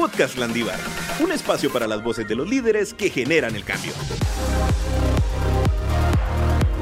Podcast Landívar, un espacio para las voces de los líderes que generan el cambio.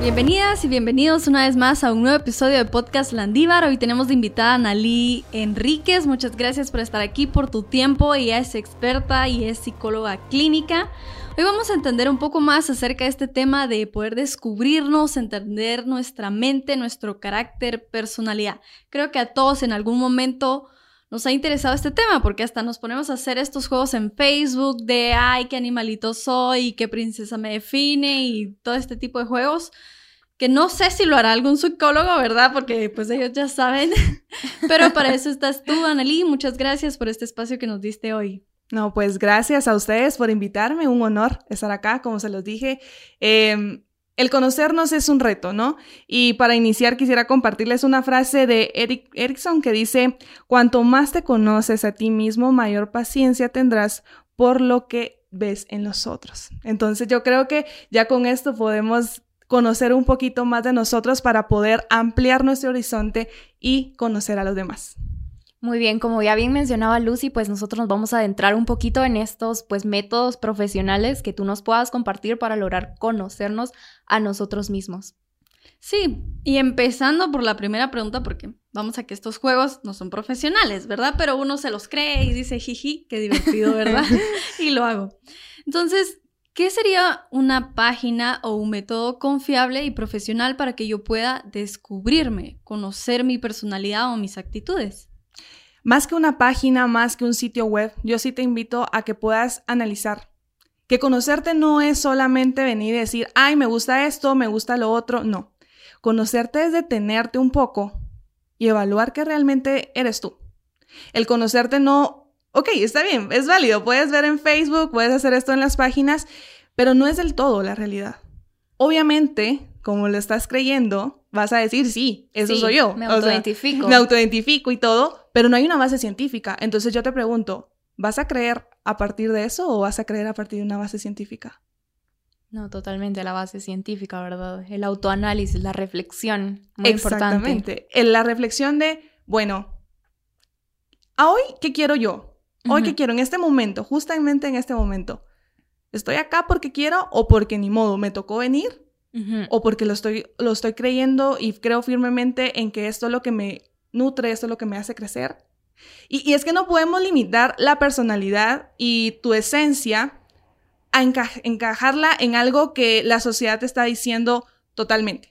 Bienvenidas y bienvenidos una vez más a un nuevo episodio de Podcast Landívar. Hoy tenemos de invitada a Nalí Enríquez. Muchas gracias por estar aquí, por tu tiempo. Ella es experta y es psicóloga clínica. Hoy vamos a entender un poco más acerca de este tema de poder descubrirnos, entender nuestra mente, nuestro carácter, personalidad. Creo que a todos en algún momento nos ha interesado este tema porque hasta nos ponemos a hacer estos juegos en Facebook de, ay, qué animalito soy, qué princesa me define y todo este tipo de juegos que no sé si lo hará algún psicólogo, ¿verdad? Porque pues ellos ya saben, pero para eso estás tú, Anneli. Muchas gracias por este espacio que nos diste hoy. No, pues gracias a ustedes por invitarme, un honor estar acá, como se los dije. Eh, el conocernos es un reto, ¿no? Y para iniciar quisiera compartirles una frase de Eric Erickson que dice, cuanto más te conoces a ti mismo, mayor paciencia tendrás por lo que ves en los otros. Entonces yo creo que ya con esto podemos conocer un poquito más de nosotros para poder ampliar nuestro horizonte y conocer a los demás. Muy bien, como ya bien mencionaba Lucy, pues nosotros nos vamos a adentrar un poquito en estos pues métodos profesionales que tú nos puedas compartir para lograr conocernos a nosotros mismos. Sí, y empezando por la primera pregunta, porque vamos a que estos juegos no son profesionales, ¿verdad? Pero uno se los cree y dice, jiji, qué divertido, ¿verdad? y lo hago. Entonces, ¿qué sería una página o un método confiable y profesional para que yo pueda descubrirme, conocer mi personalidad o mis actitudes? Más que una página, más que un sitio web, yo sí te invito a que puedas analizar. Que conocerte no es solamente venir y decir, ay, me gusta esto, me gusta lo otro. No. Conocerte es detenerte un poco y evaluar que realmente eres tú. El conocerte no, ok, está bien, es válido, puedes ver en Facebook, puedes hacer esto en las páginas, pero no es del todo la realidad. Obviamente, como lo estás creyendo, vas a decir, sí, eso soy yo. Me autoidentifico. me autoidentifico y todo, pero no hay una base científica. Entonces yo te pregunto, ¿vas a creer a partir de eso o vas a creer a partir de una base científica? No, totalmente la base científica, ¿verdad? El autoanálisis, la reflexión, muy Exactamente. La reflexión de, bueno, ¿a hoy qué quiero yo? Hoy qué quiero en este momento, justamente en este momento. ¿Estoy acá porque quiero o porque ni modo me tocó venir? O porque lo estoy, lo estoy creyendo y creo firmemente en que esto es lo que me nutre, esto es lo que me hace crecer. Y, es que no podemos limitar la personalidad y tu esencia a encajarla en algo que la sociedad te está diciendo totalmente.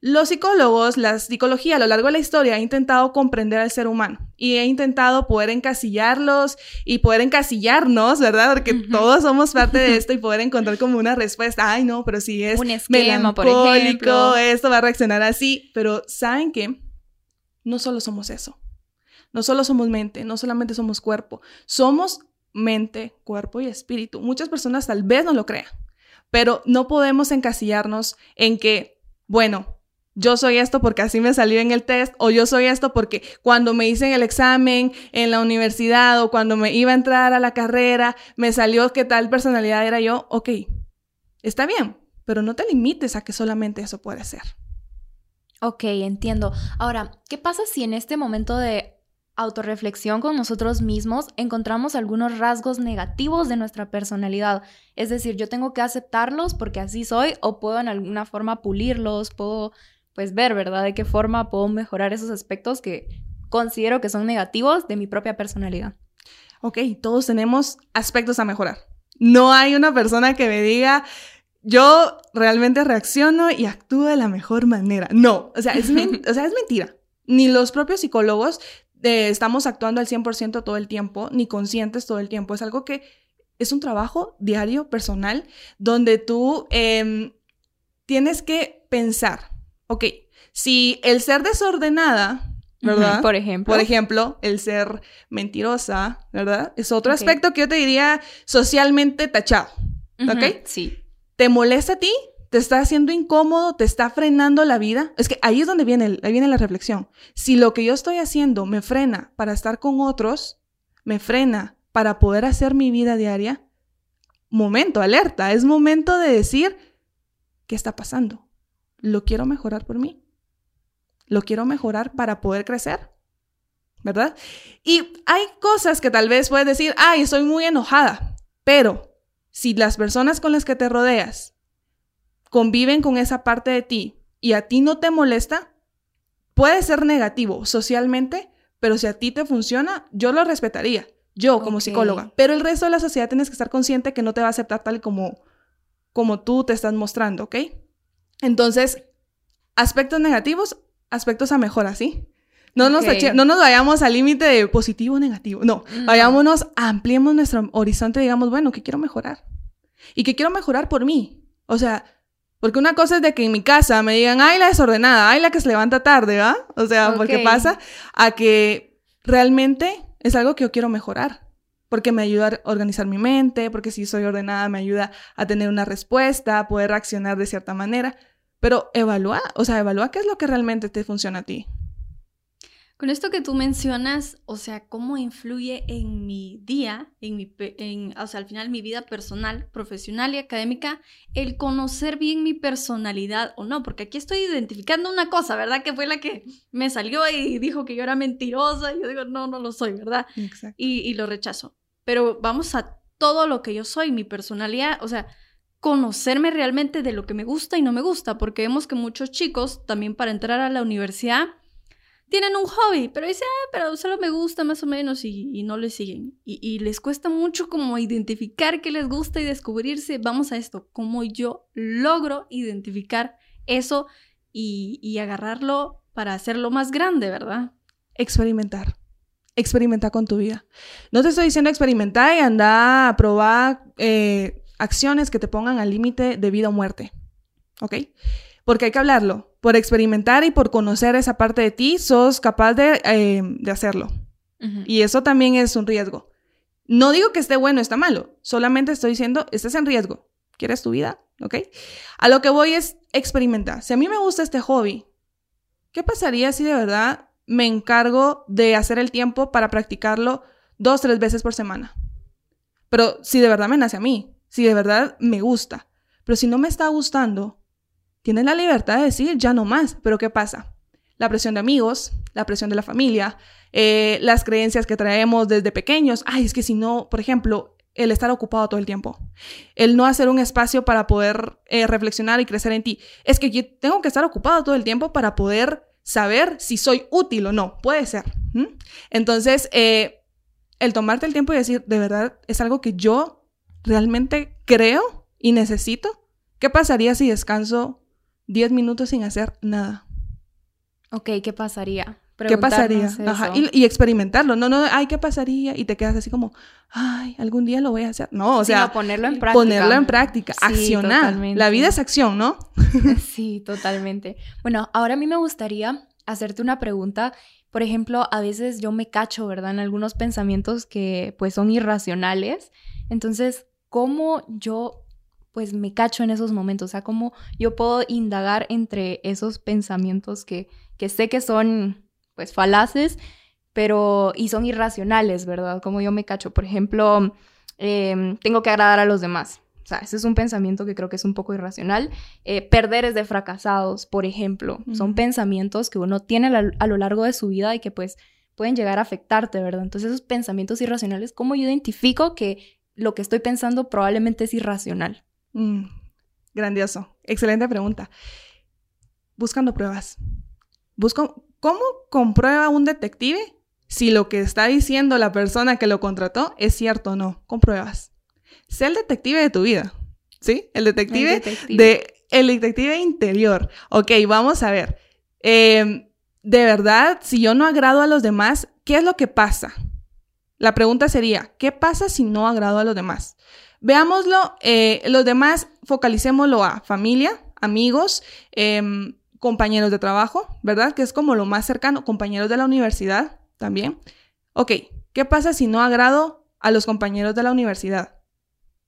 Los psicólogos, la psicología a lo largo de la historia ha intentado comprender al ser humano y ha intentado poder encasillarlos y poder encasillarnos, ¿verdad? Porque todos somos parte de esto y poder encontrar como una respuesta. Ay, no, pero si es Un esquema, melancólico, esto va a reaccionar así. Pero ¿saben qué? No solo somos eso. No solo somos mente, no solamente somos cuerpo. Somos mente, cuerpo y espíritu. Muchas personas tal vez no lo crean, pero no podemos encasillarnos en que, bueno, yo soy esto porque así me salió en el test, o yo soy esto porque cuando me hice el examen en la universidad o cuando me iba a entrar a la carrera, me salió que tal personalidad era yo. Ok, está bien, pero no te limites a que solamente eso puede ser. Ok, entiendo. Ahora, ¿qué pasa si en este momento de autorreflexión con nosotros mismos encontramos algunos rasgos negativos de nuestra personalidad? Es decir, yo tengo que aceptarlos porque así soy o puedo en alguna forma pulirlos, puedo pues ver, ¿verdad? De qué forma puedo mejorar esos aspectos que considero que son negativos de mi propia personalidad. Ok, todos tenemos aspectos a mejorar. No hay una persona que me diga, yo realmente reacciono y actúo de la mejor manera. No, o sea, es, o sea, es mentira. Ni los propios psicólogos eh, estamos actuando al 100% todo el tiempo, ni conscientes todo el tiempo. Es algo que es un trabajo diario, personal, donde tú em, tienes que pensar, ok, si el ser desordenada, ¿verdad? por ejemplo. Por ejemplo, el ser mentirosa, ¿verdad? Es otro aspecto que yo te diría socialmente tachado, ¿ok? Sí. ¿Te molesta a ti? ¿Te está haciendo incómodo? ¿Te está frenando la vida? Es que ahí es donde viene, ahí viene la reflexión. Si lo que yo estoy haciendo me frena para estar con otros, me frena para poder hacer mi vida diaria, momento, alerta, es momento de decir, ¿qué está pasando? lo quiero mejorar por mí. Lo quiero mejorar para poder crecer. ¿verdad? Y hay cosas que tal vez puedes decir, ay, estoy muy enojada, pero si las personas con las que te rodeas conviven con esa parte de ti y a ti no te molesta, puede ser negativo socialmente, pero si a ti te funciona, yo lo respetaría, yo como psicóloga. Pero el resto de la sociedad tienes que estar consciente que no te va a aceptar tal como, como tú te estás mostrando, ¿ok? Entonces, aspectos negativos, aspectos a mejora, ¿sí? No nos, no nos vayamos al límite de positivo o negativo. No, vayámonos, ampliemos nuestro horizonte y digamos, bueno, ¿qué quiero mejorar? Y qué quiero mejorar por mí. O sea, porque una cosa es de que en mi casa me digan, ay, la desordenada, ay, la que se levanta tarde, ¿va? O sea, porque pasa a que realmente es algo que yo quiero mejorar. Porque me ayuda a organizar mi mente, porque si soy ordenada me ayuda a tener una respuesta, a poder reaccionar de cierta manera. Pero evalúa, o sea, evalúa qué es lo que realmente te funciona a ti. Con esto que tú mencionas, o sea, cómo influye en mi día, en mi, en, o sea, al final mi vida personal, profesional y académica, el conocer bien mi personalidad o no, porque aquí estoy identificando una cosa, ¿verdad? Que fue la que me salió y dijo que yo era mentirosa y yo digo, no, no lo soy, ¿verdad? Exacto. Y, y lo rechazo. Pero vamos a todo lo que yo soy, mi personalidad, o sea, conocerme realmente de lo que me gusta y no me gusta, porque vemos que muchos chicos también para entrar a la universidad tienen un hobby, pero dice, ah, pero solo me gusta más o menos y, no le siguen. Y, les cuesta mucho como identificar qué les gusta y descubrirse. Vamos a esto, cómo yo logro identificar eso y, y agarrarlo para hacerlo más grande, ¿verdad? Experimentar. Experimentar con tu vida. No te estoy diciendo experimentar y andar a probar eh, acciones que te pongan al límite de vida o muerte. ¿Ok? Porque hay que hablarlo. Por experimentar y por conocer esa parte de ti, sos capaz de, eh, hacerlo. Y eso también es un riesgo. No digo que esté bueno o está malo, solamente estoy diciendo, estás en riesgo. ¿Quieres tu vida? ¿Ok? A lo que voy es experimentar. Si a mí me gusta este hobby, ¿qué pasaría si de verdad me encargo de hacer el tiempo para practicarlo dos, tres veces por semana? Pero si de verdad me nace a mí, si de verdad me gusta. Pero si no me está gustando, tienes la libertad de decir ya no más, pero ¿qué pasa? La presión de amigos, la presión de la familia, eh, las creencias que traemos desde pequeños. Ay, es que si no, por ejemplo, el estar ocupado todo el tiempo, el no hacer un espacio para poder eh, reflexionar y crecer en ti. Es que yo tengo que estar ocupado todo el tiempo para poder saber si soy útil o no. Puede ser. Entonces, eh, el tomarte el tiempo y decir, de verdad, es algo que yo realmente creo y necesito. ¿Qué pasaría si descanso 10 minutos sin hacer nada. Ok, ¿qué pasaría? ¿Qué pasaría? Ajá, y, experimentarlo. No, no, ay, ¿qué pasaría? Y te quedas así como, ay, algún día lo voy a hacer. No, o sea, ponerlo en práctica. Ponerlo en práctica, accionar. La vida es acción, ¿no? sí, totalmente. Bueno, ahora a mí me gustaría hacerte una pregunta. Por ejemplo, a veces yo me cacho, ¿verdad? En algunos pensamientos que pues son irracionales. Entonces, ¿cómo yo pues me cacho en esos momentos, o sea, cómo yo puedo indagar entre esos pensamientos que, que sé que son pues falaces, pero y son irracionales, ¿verdad? Como yo me cacho, por ejemplo, em, tengo que agradar a los demás. O sea, ese es un pensamiento que creo que es un poco irracional. Eh, perder es de fracasados, por ejemplo. Son pensamientos que uno tiene a, lo largo de su vida y que pues pueden llegar a afectarte, ¿verdad? Entonces esos pensamientos irracionales, ¿cómo yo identifico que lo que estoy pensando probablemente es irracional? Mm, grandioso. Excelente pregunta. Buscando pruebas. Busco, ¿Cómo comprueba un detective si lo que está diciendo la persona que lo contrató es cierto o no? Con pruebas. Sé el detective de tu vida. ¿Sí? El detective, de el detective interior. Ok, vamos a ver. Em, de verdad, si yo no agrado a los demás, ¿qué es lo que pasa? La pregunta sería, ¿qué pasa si no agrado a los demás? Veámoslo, eh, los demás focalicémoslo a familia, amigos, em, compañeros de trabajo, ¿verdad? Que es como lo más cercano, compañeros de la universidad también. Ok, ¿qué pasa si no agrado a los compañeros de la universidad?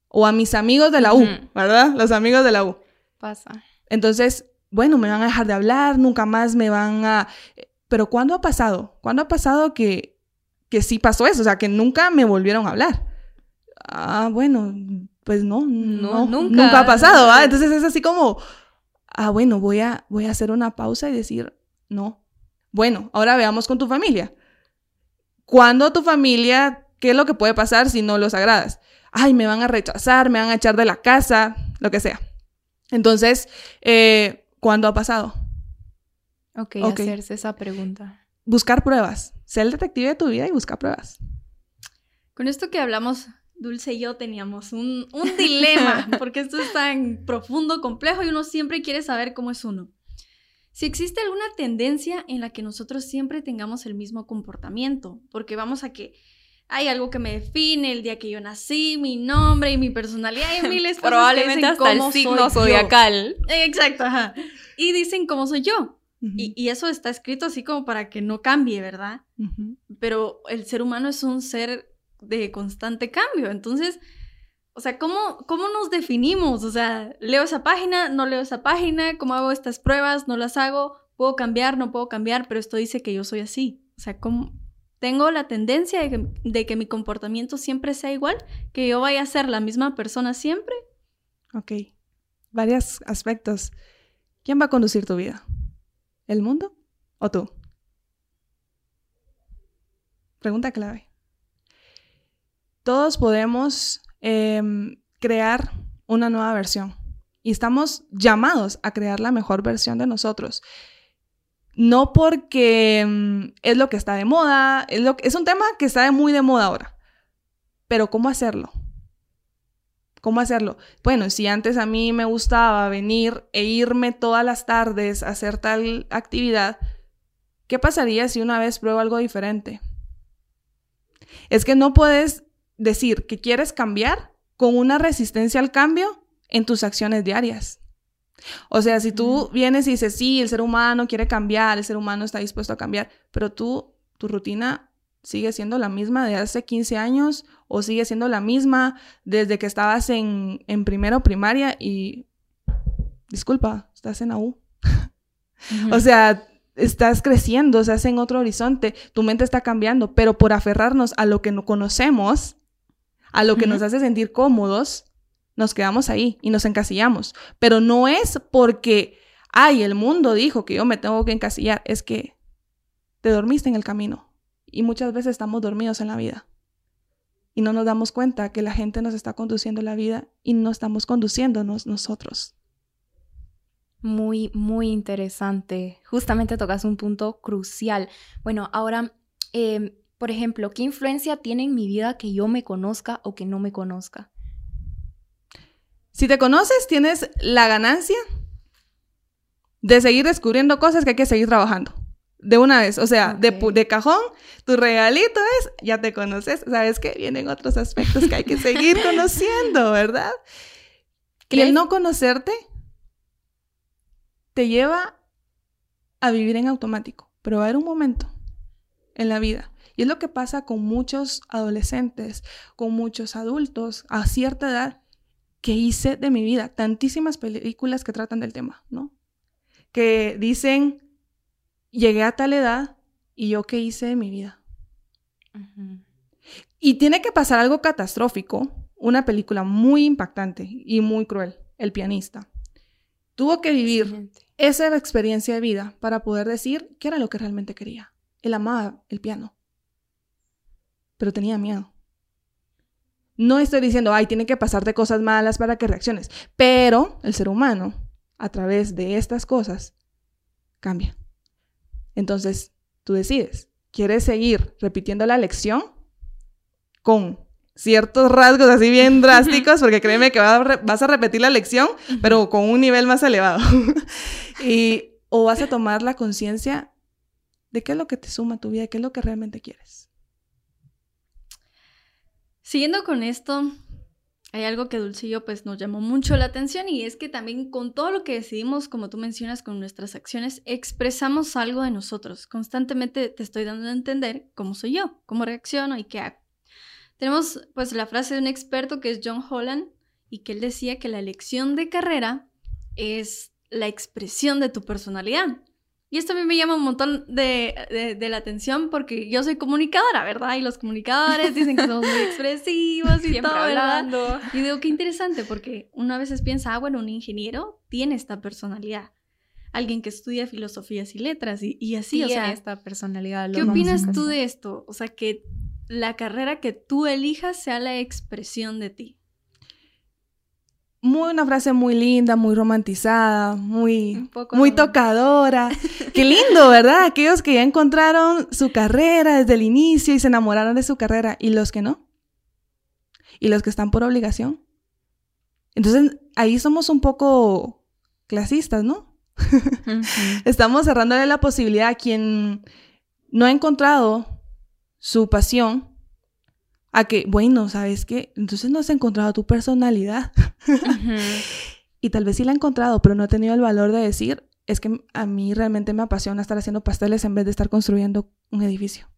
O a mis amigos de la U, ¿verdad? Los amigos de la U. Pasa. Entonces, bueno, me van a dejar de hablar, nunca más me van a... Pero ¿cuándo ha pasado? ¿Cuándo ha pasado que, que sí pasó eso? O sea, que nunca me volvieron a hablar ah, bueno, pues no, no, nunca, ha pasado. Entonces es así como, ah, bueno, voy a, voy a hacer una pausa y decir, no. Bueno, ahora veamos con tu familia. Cuando tu familia, ¿qué es lo que puede pasar si no los agradas? Ay, me van a rechazar, me van a echar de la casa, lo que sea. Entonces, eh, ¿cuándo ha pasado? Ok, hacerse esa pregunta. Buscar pruebas. Ser el detective de tu vida y buscar pruebas. Con esto que hablamos, Dulce y yo teníamos un, un dilema, porque esto es tan profundo, complejo y uno siempre quiere saber cómo es uno. Si existe alguna tendencia en la que nosotros siempre tengamos el mismo comportamiento, porque vamos a que hay algo que me define el día que yo nací, mi nombre y mi personalidad y miles de Probablemente hasta el signo zodiacal. Exacto, ajá. Y dicen cómo soy yo. y, y, eso está escrito así como para que no cambie, ¿verdad? Pero el ser humano es un ser de constante cambio. Entonces, o sea, ¿cómo, ¿cómo nos definimos? O sea, leo esa página, no leo esa página, ¿cómo hago estas pruebas? No las hago, puedo cambiar, no puedo cambiar, pero esto dice que yo soy así. O sea, ¿cómo? Tengo la tendencia de que, de que mi comportamiento siempre sea igual, que yo vaya a ser la misma persona siempre. Ok, varios aspectos. ¿Quién va a conducir tu vida? ¿El mundo o tú? Pregunta clave. Todos podemos Em, crear una nueva versión. Y estamos llamados a crear la mejor versión de nosotros. No porque em, es lo que está de moda, es, lo, es un tema que está muy de moda ahora. Pero ¿cómo hacerlo? ¿Cómo hacerlo? Bueno, si antes a mí me gustaba venir e irme todas las tardes a hacer tal actividad, ¿qué pasaría si una vez pruebo algo diferente? Es que no puedes decir que quieres cambiar con una resistencia al cambio en tus acciones diarias. O sea, si tú vienes y dices, sí, el ser humano quiere cambiar, el ser humano está dispuesto a cambiar, pero tú, tu rutina sigue siendo la misma de hace 15 años o sigue siendo la misma desde que estabas en, en primero primaria y, disculpa, estás en AU. o sea, estás creciendo, estás en otro horizonte, tu mente está cambiando, pero por aferrarnos a lo que no conocemos, a lo que nos hace sentir cómodos, nos quedamos ahí y nos encasillamos. Pero no es porque, ay, el mundo dijo que yo me tengo que encasillar, es que te dormiste en el camino y muchas veces estamos dormidos en la vida. Y no nos damos cuenta que la gente nos está conduciendo la vida y no estamos conduciéndonos nosotros. Muy, muy interesante. Justamente tocas un punto crucial. Bueno, ahora em, por ejemplo, ¿qué influencia tiene en mi vida que yo me conozca o que no me conozca? Si te conoces, tienes la ganancia de seguir descubriendo cosas que hay que seguir trabajando. De una vez, o sea, de, cajón, tu regalito es, ya te conoces, sabes que vienen otros aspectos que hay que seguir conociendo, ¿verdad? Y el no conocerte te lleva a vivir en automático, pero va a haber un momento en la vida y es lo que pasa con muchos adolescentes, con muchos adultos a cierta edad que hice de mi vida. Tantísimas películas que tratan del tema, ¿no? Que dicen, llegué a tal edad y yo qué hice de mi vida. Y tiene que pasar algo catastrófico, una película muy impactante y muy cruel, El pianista. Tuvo que vivir esa experiencia de vida para poder decir qué era lo que realmente quería. Él amaba el piano pero tenía miedo. No estoy diciendo, ay, tiene que pasarte cosas malas para que reacciones, pero el ser humano, a través de estas cosas, cambia. Entonces, tú decides, ¿quieres seguir repitiendo la lección con ciertos rasgos así bien drásticos, porque créeme que vas a repetir la lección, pero con un nivel más elevado. y, o vas a tomar la conciencia de qué es lo que te suma a tu vida, qué es lo que realmente quieres. Siguiendo con esto, hay algo que Dulcillo pues nos llamó mucho la atención y es que también con todo lo que decidimos, como tú mencionas, con nuestras acciones, expresamos algo de nosotros. Constantemente te estoy dando a entender cómo soy yo, cómo reacciono y qué hago. Tenemos pues la frase de un experto que es John Holland y que él decía que la elección de carrera es la expresión de tu personalidad. Y esto a mí me llama un montón de, la atención porque yo soy comunicadora, ¿verdad? Y los comunicadores dicen que somos muy expresivos y todo, ¿verdad? Y digo, qué interesante porque uno a veces piensa, ah, bueno, un ingeniero tiene esta personalidad. alguien que estudia filosofías y letras y, y así, o sea, esta personalidad. ¿qué opinas tú de esto? O sea, que la carrera que tú elijas sea la expresión de ti. Muy una frase muy linda, muy romantizada, muy, muy tocadora. Qué lindo, ¿verdad? Aquellos que ya encontraron su carrera desde el inicio y se enamoraron de su carrera y los que no. Y los que están por obligación. Entonces, ahí somos un poco clasistas, ¿no? Estamos cerrándole la posibilidad a quien no ha encontrado su pasión a que, bueno, ¿sabes qué? Entonces no has encontrado tu personalidad. y tal vez sí la he encontrado, pero no he tenido el valor de decir, es que a mí realmente me apasiona estar haciendo pasteles en vez de estar construyendo un edificio.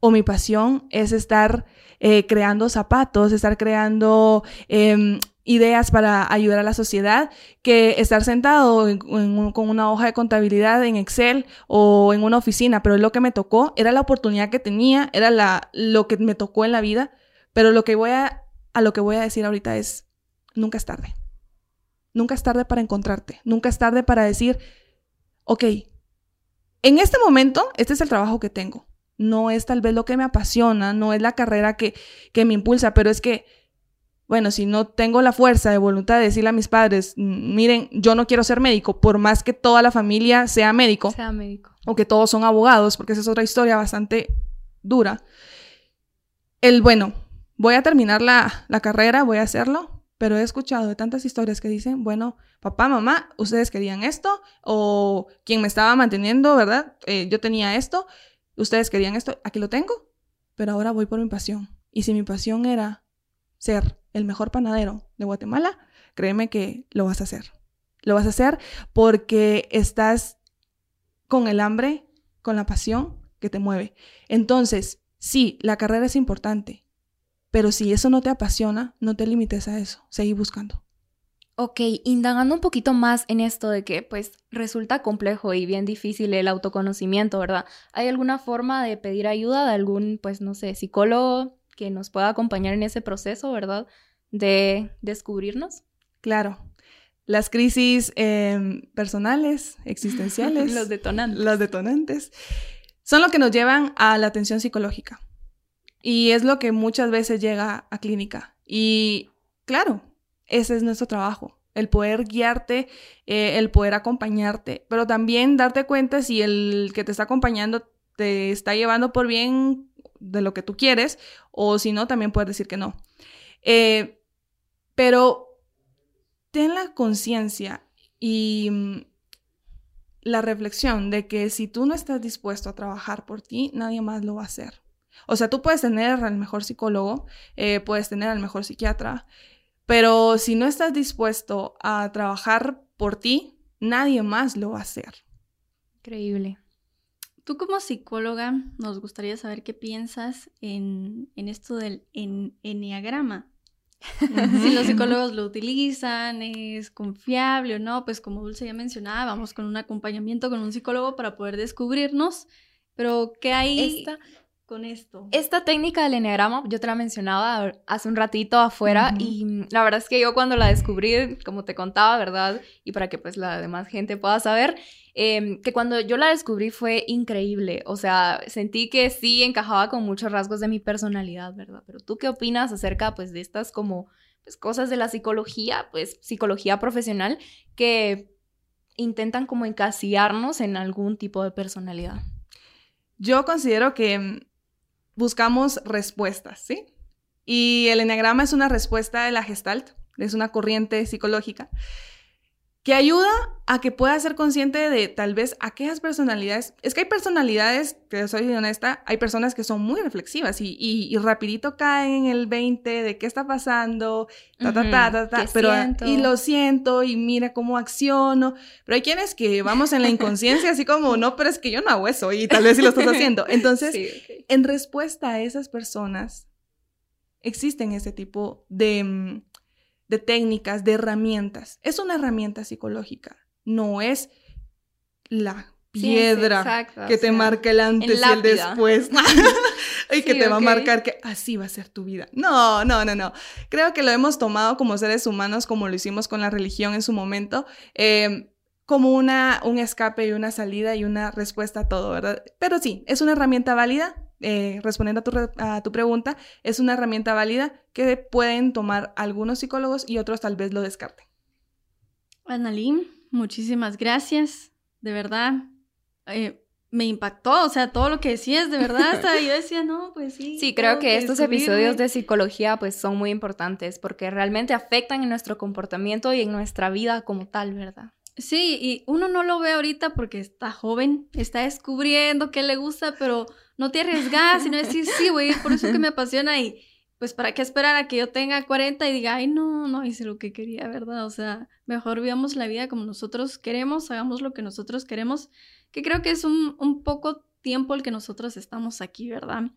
O mi pasión es estar eh, creando zapatos, estar creando em, ideas para ayudar a la sociedad que estar sentado con una hoja de contabilidad en Excel o en una oficina, pero lo que me tocó, era la oportunidad que tenía, era la, lo que me tocó en la vida, pero lo que voy a, a lo que voy a decir ahorita es, nunca es tarde. Nunca es tarde para encontrarte, nunca es tarde para decir, ok, en este momento, este es el trabajo que tengo. No es tal vez lo que me apasiona, no es la carrera que, que me impulsa, pero es que bueno, si no tengo la fuerza de voluntad de decirle a mis padres, miren, yo no quiero ser médico, por más que toda la familia sea médico, sea médico. o que todos son abogados, porque esa es otra historia bastante dura, el, bueno, voy a terminar la, carrera, voy a hacerlo, pero he escuchado de tantas historias que dicen, bueno, papá, mamá, ustedes querían esto, o quien me estaba manteniendo, ¿verdad? Eh, yo tenía esto, ustedes querían esto, aquí lo tengo, pero ahora voy por mi pasión. Y si mi pasión era ser el mejor panadero de Guatemala, créeme que lo vas a hacer. Lo vas a hacer porque estás con el hambre, con la pasión que te mueve. Entonces, sí, la carrera es importante, pero si eso no te apasiona, no te limites a eso, seguí buscando. Ok, indagando un poquito más en esto de que pues resulta complejo y bien difícil el autoconocimiento, ¿verdad? ¿Hay alguna forma de pedir ayuda de algún, pues no sé, psicólogo, que nos pueda acompañar en ese proceso, ¿verdad? De descubrirnos. Claro. Las crisis em, personales, existenciales. los detonantes. Los detonantes. Son lo que nos llevan a la atención psicológica. Y es lo que muchas veces llega a clínica. Y claro, ese es nuestro trabajo. El poder guiarte, eh, el poder acompañarte, pero también darte cuenta si el que te está acompañando te está llevando por bien de lo que tú quieres, o si no, también puedes decir que no. Eh, pero ten la conciencia y mm, la reflexión de que si tú no estás dispuesto a trabajar por ti, nadie más lo va a hacer. O sea, tú puedes tener al mejor psicólogo, eh, puedes tener al mejor psiquiatra, pero si no estás dispuesto a trabajar por ti, nadie más lo va a hacer. Increíble. Tú como psicóloga, nos gustaría saber qué piensas en, esto del en, enneagrama. si los psicólogos lo utilizan, es confiable o no, pues como Dulce ya mencionaba, vamos con un acompañamiento con un psicólogo para poder descubrirnos, pero ¿qué hay Esta, con esto? Esta técnica del enneagrama, yo te la mencionaba hace un ratito afuera y la verdad es que yo cuando la descubrí, como te contaba, ¿verdad? Y para que pues la demás gente pueda saber, Em, que cuando yo la descubrí fue increíble, o sea, sentí que sí encajaba con muchos rasgos de mi personalidad, ¿verdad? Pero tú qué opinas acerca pues de estas como pues, cosas de la psicología, pues psicología profesional que intentan como encasillarnos en algún tipo de personalidad? Yo considero que mm, buscamos respuestas, ¿sí? Y el enneagrama es una respuesta de la gestalt, es una corriente psicológica que ayuda a que puedas ser consciente de tal vez aquellas personalidades. Es que hay personalidades, que soy honesta, hay personas que son muy reflexivas y, y, rapidito caen en el 20 de qué está pasando, ta, ta, ta, ta, ta, pero, y lo siento y mira cómo acciono. Pero hay quienes que vamos en la inconsciencia así como, no, pero es que yo no hago eso y tal vez sí lo estás haciendo. Entonces, en respuesta a esas personas, existen ese tipo de mm, de técnicas, de herramientas. Es una herramienta psicológica, no es la piedra que te marca el antes y el después. y que te va a marcar que así va a ser tu vida. No, no, no, no. Creo que lo hemos tomado como seres humanos, como lo hicimos con la religión en su momento, eh, como una, un escape y una salida y una respuesta a todo, ¿verdad? Pero sí, es una herramienta válida, eh, respondiendo a tu, a tu pregunta, es una herramienta válida que pueden tomar algunos psicólogos y otros tal vez lo descarten. Annalyn, muchísimas gracias, de verdad. Eh, me impactó, o sea, todo lo que decías, de verdad, hasta yo decía, no, pues sí. Sí, creo que, estos episodios de psicología pues son muy importantes porque realmente afectan en nuestro comportamiento y en nuestra vida como tal, ¿verdad? Sí, y uno no lo ve ahorita porque está joven, está descubriendo qué le gusta, pero no te arriesgas, sino decir, sí, güey, por eso que me apasiona y pues para qué esperar a que yo tenga 40 y diga, ay, no, no hice lo que quería, ¿verdad? O sea, mejor vivamos la vida como nosotros queremos, hagamos lo que nosotros queremos que creo que es un, poco tiempo el que nosotros estamos aquí, ¿verdad?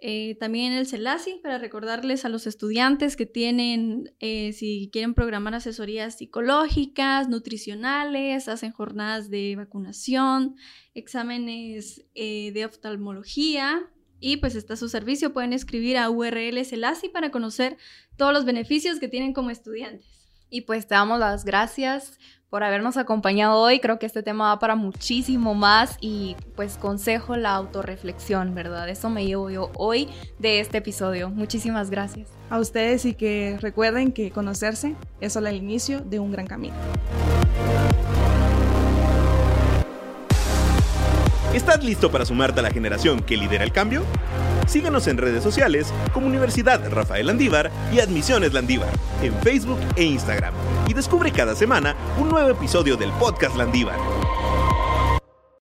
Eh, también el CELASI, para recordarles a los estudiantes que tienen, eh, si quieren programar asesorías psicológicas, nutricionales, hacen jornadas de vacunación, exámenes eh, de oftalmología, y pues está su servicio. Pueden escribir a URL CELASI para conocer todos los beneficios que tienen como estudiantes. Y pues te damos las gracias por habernos acompañado hoy. Creo que este tema va para muchísimo más y pues consejo la autorreflexión, ¿verdad? Eso me llevo yo hoy de este episodio. Muchísimas gracias. A ustedes y que recuerden que conocerse es solo el inicio de un gran camino. ¿Estás listo para sumarte a la generación que lidera el cambio? Síguenos en redes sociales como Universidad Rafael Landívar y Admisiones Landívar en Facebook e Instagram y descubre cada semana un nuevo episodio del podcast Landívar.